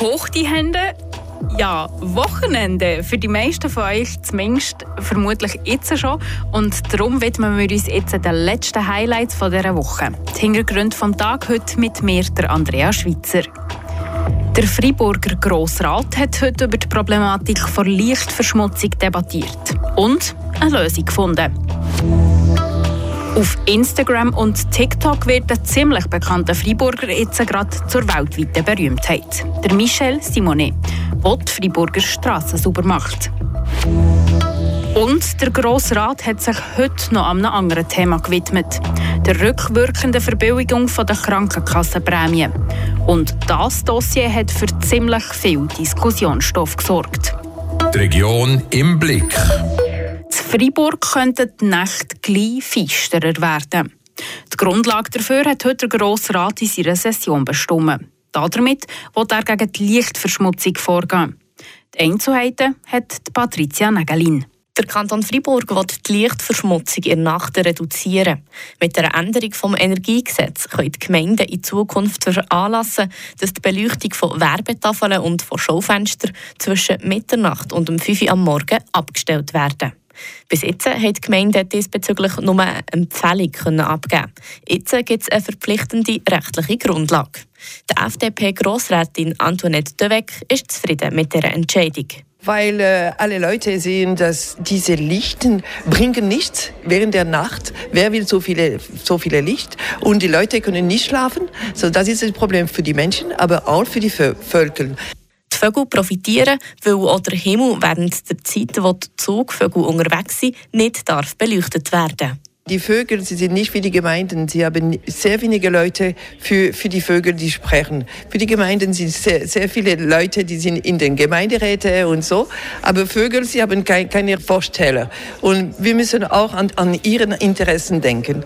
Hoch die Hände. Ja, Wochenende. Für die meisten von euch zumindest vermutlich jetzt schon. Und darum widmen wir uns jetzt den letzten Highlights von dieser Woche. Die Hintergründe vom Tag heute mit mir, der Andrea Schweitzer. Der Freiburger Grossrat hat heute über die Problematik der Lichtverschmutzung debattiert und eine Lösung gefunden. Auf Instagram und TikTok wird ein ziemlich bekannter Freiburger jetzt gerade zur weltweiten Berühmtheit. Der Michel Simonet, der die Freiburger Straßen sauber macht. Und der Grosse Rat hat sich heute noch einem anderen Thema gewidmet. Der rückwirkenden Verbilligung der Krankenkassenprämie. Und das Dossier hat für ziemlich viel Diskussionsstoff gesorgt. Die Region im Blick. Freiburg könnten die Nächte gleich feisterer werden. Die Grundlage dafür hat heute der Grosse Rat in seiner Session bestimmt. Damit will er gegen die Lichtverschmutzung vorgehen. Die Einzelheiten hat Patricia Nägelin. Der Kanton Freiburg will die Lichtverschmutzung in der Nacht reduzieren. Mit der Änderung des Energiegesetzes können die Gemeinden in Zukunft veranlassen, dass die Beleuchtung von Werbetafeln und von Schaufenstern zwischen Mitternacht und um 5 Uhr am Morgen abgestellt werden. Bis jetzt hat die Gemeinde diesbezüglich nur eine Empfehlung abgeben Jetzt gibt es eine verpflichtende rechtliche Grundlage. Die FDP-Grossrätin Antoinette Döweg ist zufrieden mit dieser Entscheidung weil äh, alle Leute sehen, dass diese Lichten bringen nichts während der Nacht. Wer will so viele, so viele Licht? Und die Leute können nicht schlafen. So, das ist ein Problem für die Menschen, aber auch für die Völker. Die Vögel profitieren, weil auch der Himmel während der Zeit, wo die Zugvögel unterwegs sind, nicht darf beleuchtet werden die Vögel, sie sind nicht wie die Gemeinden. Sie haben sehr wenige Leute für, für die Vögel, die sprechen. Für die Gemeinden sind sehr, sehr viele Leute, die sind in den Gemeinderäten und so. Aber Vögel, sie haben kein, keine Vorsteller. Und wir müssen auch an, an ihren Interessen denken.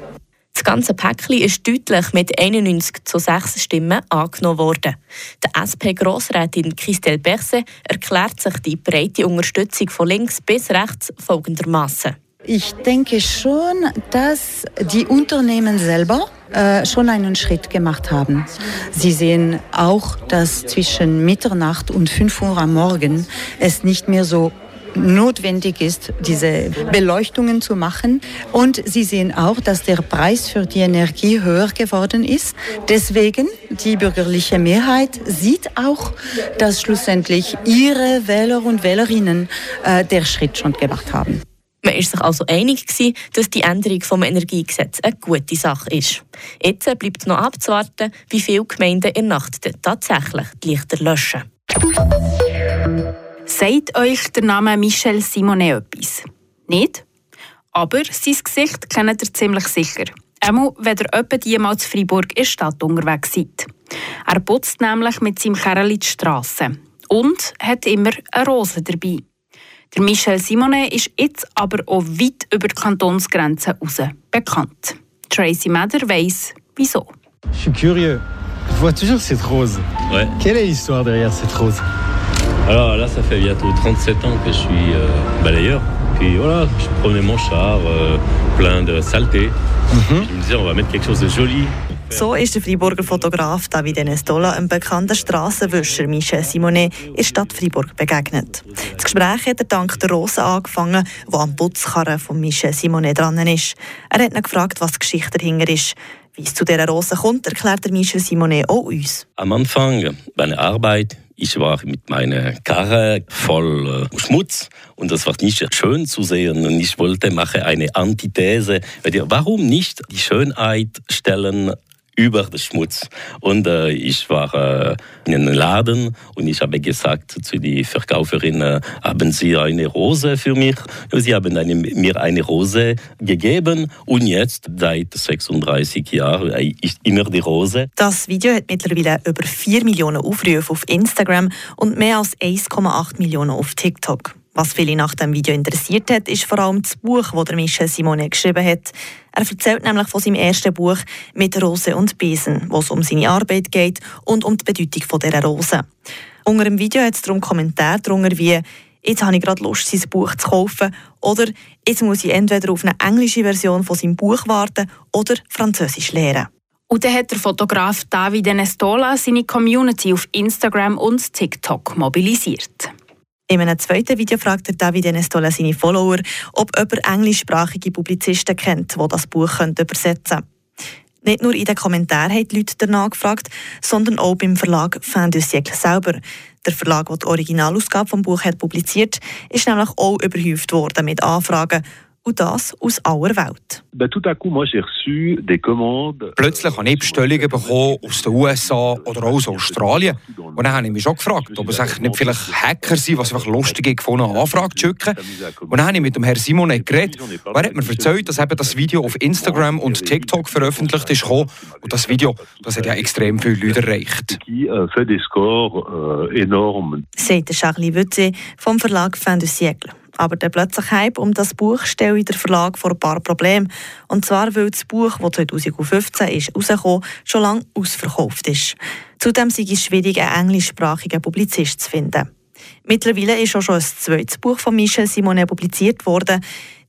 Das ganze Päckchen ist deutlich mit 91 zu 6 Stimmen angenommen worden. Der SP-Grossrätin Christelle Berse erklärt sich die breite Unterstützung von links bis rechts folgendermaßen. Ich denke schon, dass die Unternehmen selber äh, schon einen Schritt gemacht haben. Sie sehen auch, dass zwischen Mitternacht und 5 Uhr am Morgen es nicht mehr so notwendig ist, diese Beleuchtungen zu machen. Und Sie sehen auch, dass der Preis für die Energie höher geworden ist. Deswegen, die bürgerliche Mehrheit sieht auch, dass schlussendlich ihre Wähler und Wählerinnen äh, der Schritt schon gemacht haben. Man war sich also einig, dass die Änderung des Energiegesetzes eine gute Sache ist. Jetzt bleibt noch abzuwarten, wie viele Gemeinden in Nacht tatsächlich die Lichter löschen. Sagt euch der Name Michel Simonet etwas? Nicht? Aber sein Gesicht kennt ihr ziemlich sicher. Einmal, wenn ihr etwa jemals zu Freiburg in der Stadt unterwegs seid. Er putzt nämlich mit seinem Kerl die Strasse und hat immer eine Rose dabei. Der Michel Simonet ist jetzt aber auch weit über die Kantonsgrenzen hinaus bekannt. Tracy Meder weiss, wieso. Je suis curieux. Je vois toujours cette rose. Ouais. Quelle est l'histoire derrière cette rose Alors là, ça fait bientôt 37 ans que je suis euh, balayeur. Puis voilà, je prenais mon char euh, plein de saleté. Mhm. Je me disais, on va mettre quelque chose de joli. So ist der Freiburger Fotograf David Enestola einem bekannten Strassenwischer Michel Simonet in der Stadt Freiburg begegnet. Das Gespräch hat er dank der Rose angefangen, die am Putzkarren von Michel Simonet dran ist. Er hat ihn gefragt, was die Geschichte dahinter ist. Wie es zu dieser Rose kommt, erklärt der Michel Simonet auch uns. Am Anfang meiner Arbeit ich war mit meiner Karre voll äh, Schmutz und das war nicht schön zu sehen. Und ich wollte mache eine Antithese. Warum nicht die Schönheit stellen über den Schmutz. Und äh, ich war äh, in einem Laden und ich habe gesagt zu der Verkäuferin, äh, haben Sie eine Rose für mich? Sie haben eine, mir eine Rose gegeben und jetzt seit 36 Jahren äh, ist immer die Rose. Das Video hat mittlerweile über 4 Millionen Aufrufe auf Instagram und mehr als 1,8 Millionen auf TikTok. Was viele nach dem Video interessiert hat, ist vor allem das Buch, das Michel Simone geschrieben hat. Er erzählt nämlich von seinem ersten Buch «Mit Rose und Besen», wo es um seine Arbeit geht und um die Bedeutung dieser Rose. Unter dem Video hat es darum Kommentare drunter wie «Jetzt habe ich gerade Lust, sein Buch zu kaufen» oder «Jetzt muss ich entweder auf eine englische Version von seinem Buch warten oder Französisch lernen». Und dann hat der Fotograf Davide Nestola seine Community auf Instagram und TikTok mobilisiert. In einem zweiten Video fragt der Davide Nestola seine Follower, ob jemand englischsprachige Publizisten kennt, die das Buch übersetzen können. Nicht nur in den Kommentaren haben die Leute danach gefragt, sondern auch beim Verlag Fin du Siècle selber. Der Verlag, der die Originalausgabe des Buches publiziert, ist nämlich auch überhäuft worden mit Anfragen und das aus aller Welt. Plötzlich habe ich Bestellungen bekommen aus den USA oder auch aus Australien. Und dann habe ich mich schon gefragt, ob es nicht vielleicht Hacker sind, die einfach lustig gefunden haben, Anfragen zu schicken. Und dann habe ich mit dem Herrn Simon geredet. Er hat mir erzählt, dass eben das Video auf Instagram und TikTok veröffentlicht ist. Und das Video das hat ja extrem viele Leute erreicht. Sagt Charlie Wütze vom Verlag Fin du Siècle. Aber der plötzliche Hype um das Buch stellt der Verlag vor ein paar Probleme. Und zwar, weil das Buch, das 2015 ist, rausgekommen schon lange ausverkauft ist. Zudem sei es schwierig, einen englischsprachigen Publizist zu finden. Mittlerweile ist auch schon ein zweites Buch von Michel Simonet publiziert worden.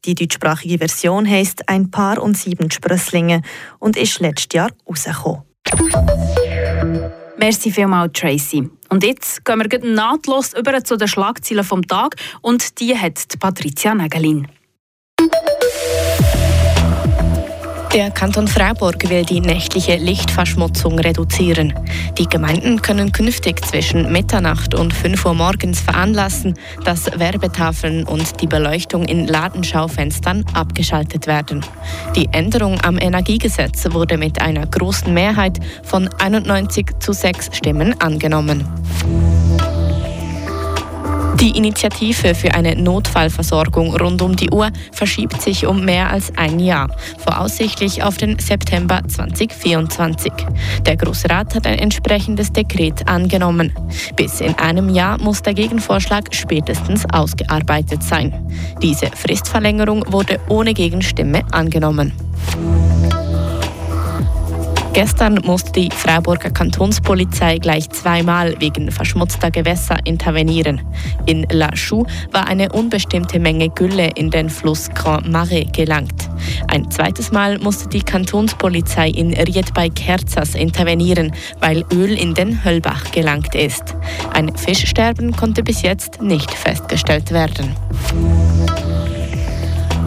Die deutschsprachige Version heisst Ein Paar und sieben Sprösslinge und ist letztes Jahr rausgekommen. Merci vielmals, Tracy. Und jetzt gehen wir nahtlos über zu den Schlagzeilen vom Tag und die hat Patricia Nägelin. Der Kanton Freiburg will die nächtliche Lichtverschmutzung reduzieren. Die Gemeinden können künftig zwischen Mitternacht und 5 Uhr morgens veranlassen, dass Werbetafeln und die Beleuchtung in Ladenschaufenstern abgeschaltet werden. Die Änderung am Energiegesetz wurde mit einer großen Mehrheit von 91 zu 6 Stimmen angenommen. Die Initiative für eine Notfallversorgung rund um die Uhr verschiebt sich um mehr als ein Jahr, voraussichtlich auf den September 2024. Der Große Rat hat ein entsprechendes Dekret angenommen. Bis in einem Jahr muss der Gegenvorschlag spätestens ausgearbeitet sein. Diese Fristverlängerung wurde ohne Gegenstimme angenommen. Gestern musste die Freiburger Kantonspolizei gleich zweimal wegen verschmutzter Gewässer intervenieren. In La Chaux war eine unbestimmte Menge Gülle in den Fluss Grand Marais gelangt. Ein zweites Mal musste die Kantonspolizei in Ried bei Kerzas intervenieren, weil Öl in den Höllbach gelangt ist. Ein Fischsterben konnte bis jetzt nicht festgestellt werden.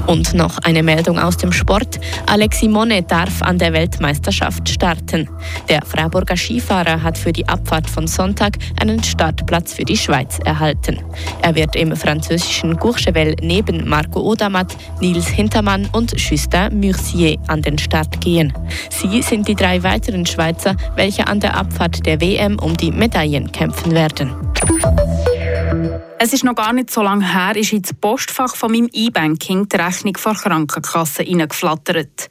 Und noch eine Meldung aus dem Sport. Alex Simone darf an der Weltmeisterschaft starten. Der Freiburger Skifahrer hat für die Abfahrt von Sonntag einen Startplatz für die Schweiz erhalten. Er wird im französischen Courchevel neben Marco Odermatt, Nils Hintermann und Justin Murcier an den Start gehen. Sie sind die drei weiteren Schweizer, welche an der Abfahrt der WM um die Medaillen kämpfen werden. Es ist noch gar nicht so lange her, ist ins Postfach von meinem E-Banking die Rechnung von Krankenkasse reingeflattert.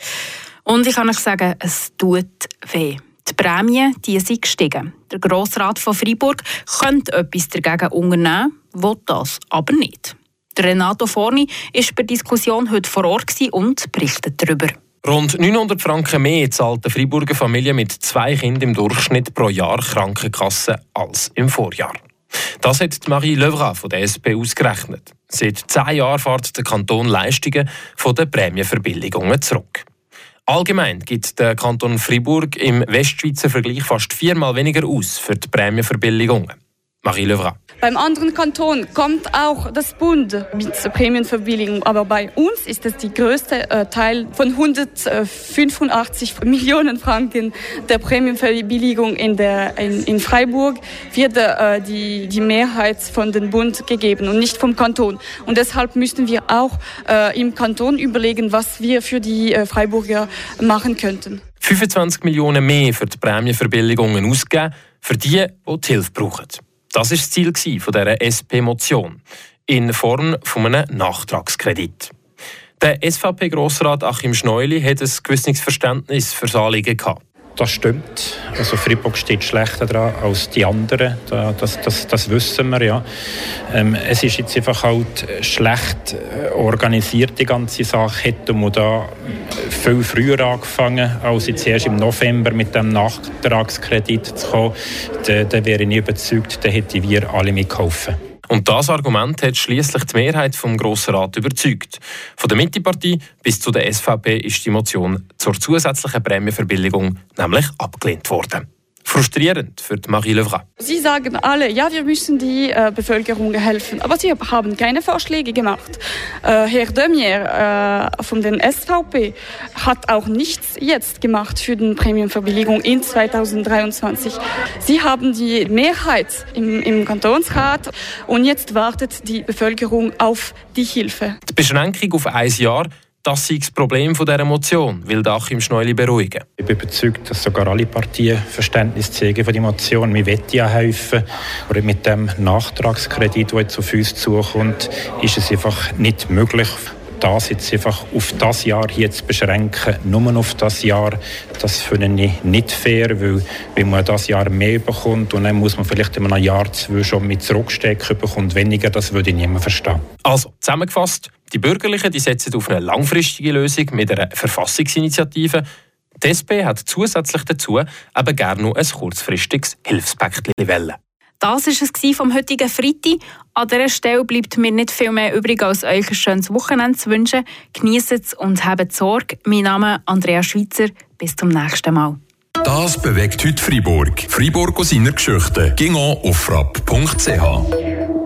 Und ich kann euch sagen, es tut weh. Die Prämien die sind gestiegen. Der Grossrat von Freiburg könnte etwas dagegen unternehmen, will das aber nicht. Der Renato Forni war bei der Diskussion heute vor Ort und berichtet darüber. Rund 900 Franken mehr zahlt eine Freiburger Familie mit zwei Kindern im Durchschnitt pro Jahr Krankenkasse als im Vorjahr. Das hat Marie Levra von der SP ausgerechnet. Seit zehn Jahren fährt der Kanton Leistungen von den Prämienverbilligungen zurück. Allgemein gibt der Kanton Fribourg im Westschweizer Vergleich fast viermal weniger aus für die Prämienverbilligungen. Marie Levra. Beim anderen Kanton kommt auch das Bund mit Prämienverbilligung, aber bei uns ist es die größte äh, Teil von 185 Millionen Franken der Prämienverbilligung in, der, in, in Freiburg wird äh, die, die Mehrheit von dem Bund gegeben und nicht vom Kanton. Und deshalb müssen wir auch äh, im Kanton überlegen, was wir für die äh, Freiburger machen könnten. 25 Millionen mehr für die Prämienverbilligungen ausgeben, für die, die, die Hilfe brauchen. Das war das Ziel dieser SP-Motion in Form von einem Nachtragskredit. Der SVP-Grossrat Achim Schneuli hat ein gewisses Verständnis für das Anliegen gehabt. Das stimmt. Also Fribourg steht schlechter dran als die anderen. Das, das, das wissen wir ja. Ähm, es ist jetzt einfach halt schlecht äh, organisiert, die ganze Sache. Hätten wir da viel früher angefangen, als jetzt erst im November mit dem Nachtragskredit zu kommen, dann, dann wäre ich überzeugt, dann hätten wir alle mitgeholfen. Und das Argument hat schließlich die Mehrheit vom Grossen Rat überzeugt. Von der Mittepartie bis zu der SVP ist die Motion zur zusätzlichen Prämienverbilligung nämlich abgelehnt worden frustrierend für Marie Levra. Sie sagen alle, ja, wir müssen die äh, Bevölkerung helfen, aber sie haben keine Vorschläge gemacht. Äh, Herr Demier äh, von den SVP hat auch nichts jetzt gemacht für die Prämienverbilligung in 2023. Sie haben die Mehrheit im, im Kantonsrat und jetzt wartet die Bevölkerung auf die Hilfe. Die Beschränkung auf ein Jahr das sei das Problem dieser Motion, will Achim Schneuli beruhigen. Ich bin überzeugt, dass sogar alle Parteien Verständnis zeigen für die Motion. Wir wollen ja helfen. Aber mit dem Nachtragskredit, der jetzt auf uns zukommt, ist es einfach nicht möglich, das jetzt einfach auf das Jahr hier zu beschränken, nur auf das Jahr, das finde ich nicht fair, weil wenn man das Jahr mehr bekommt und dann muss man vielleicht in einem Jahr zwei schon mit zurückstecken bekommt weniger, das würde ich niemand verstehen. Also, zusammengefasst, die Bürgerlichen die setzen auf eine langfristige Lösung mit einer Verfassungsinitiative. Die SP hat zusätzlich dazu aber gerne noch ein kurzfristiges Hilfspäckchen wollen. Das war es vom heutigen Freitag. An dieser Stelle bleibt mir nicht viel mehr übrig, als euch ein schönes Wochenende zu wünschen. Genießt es und habt Sorge. Mein Name ist Andrea Schweitzer. Bis zum nächsten Mal. Das bewegt heute Freiburg. Freiburg aus seiner Geschichte. Ging auf frapp.ch.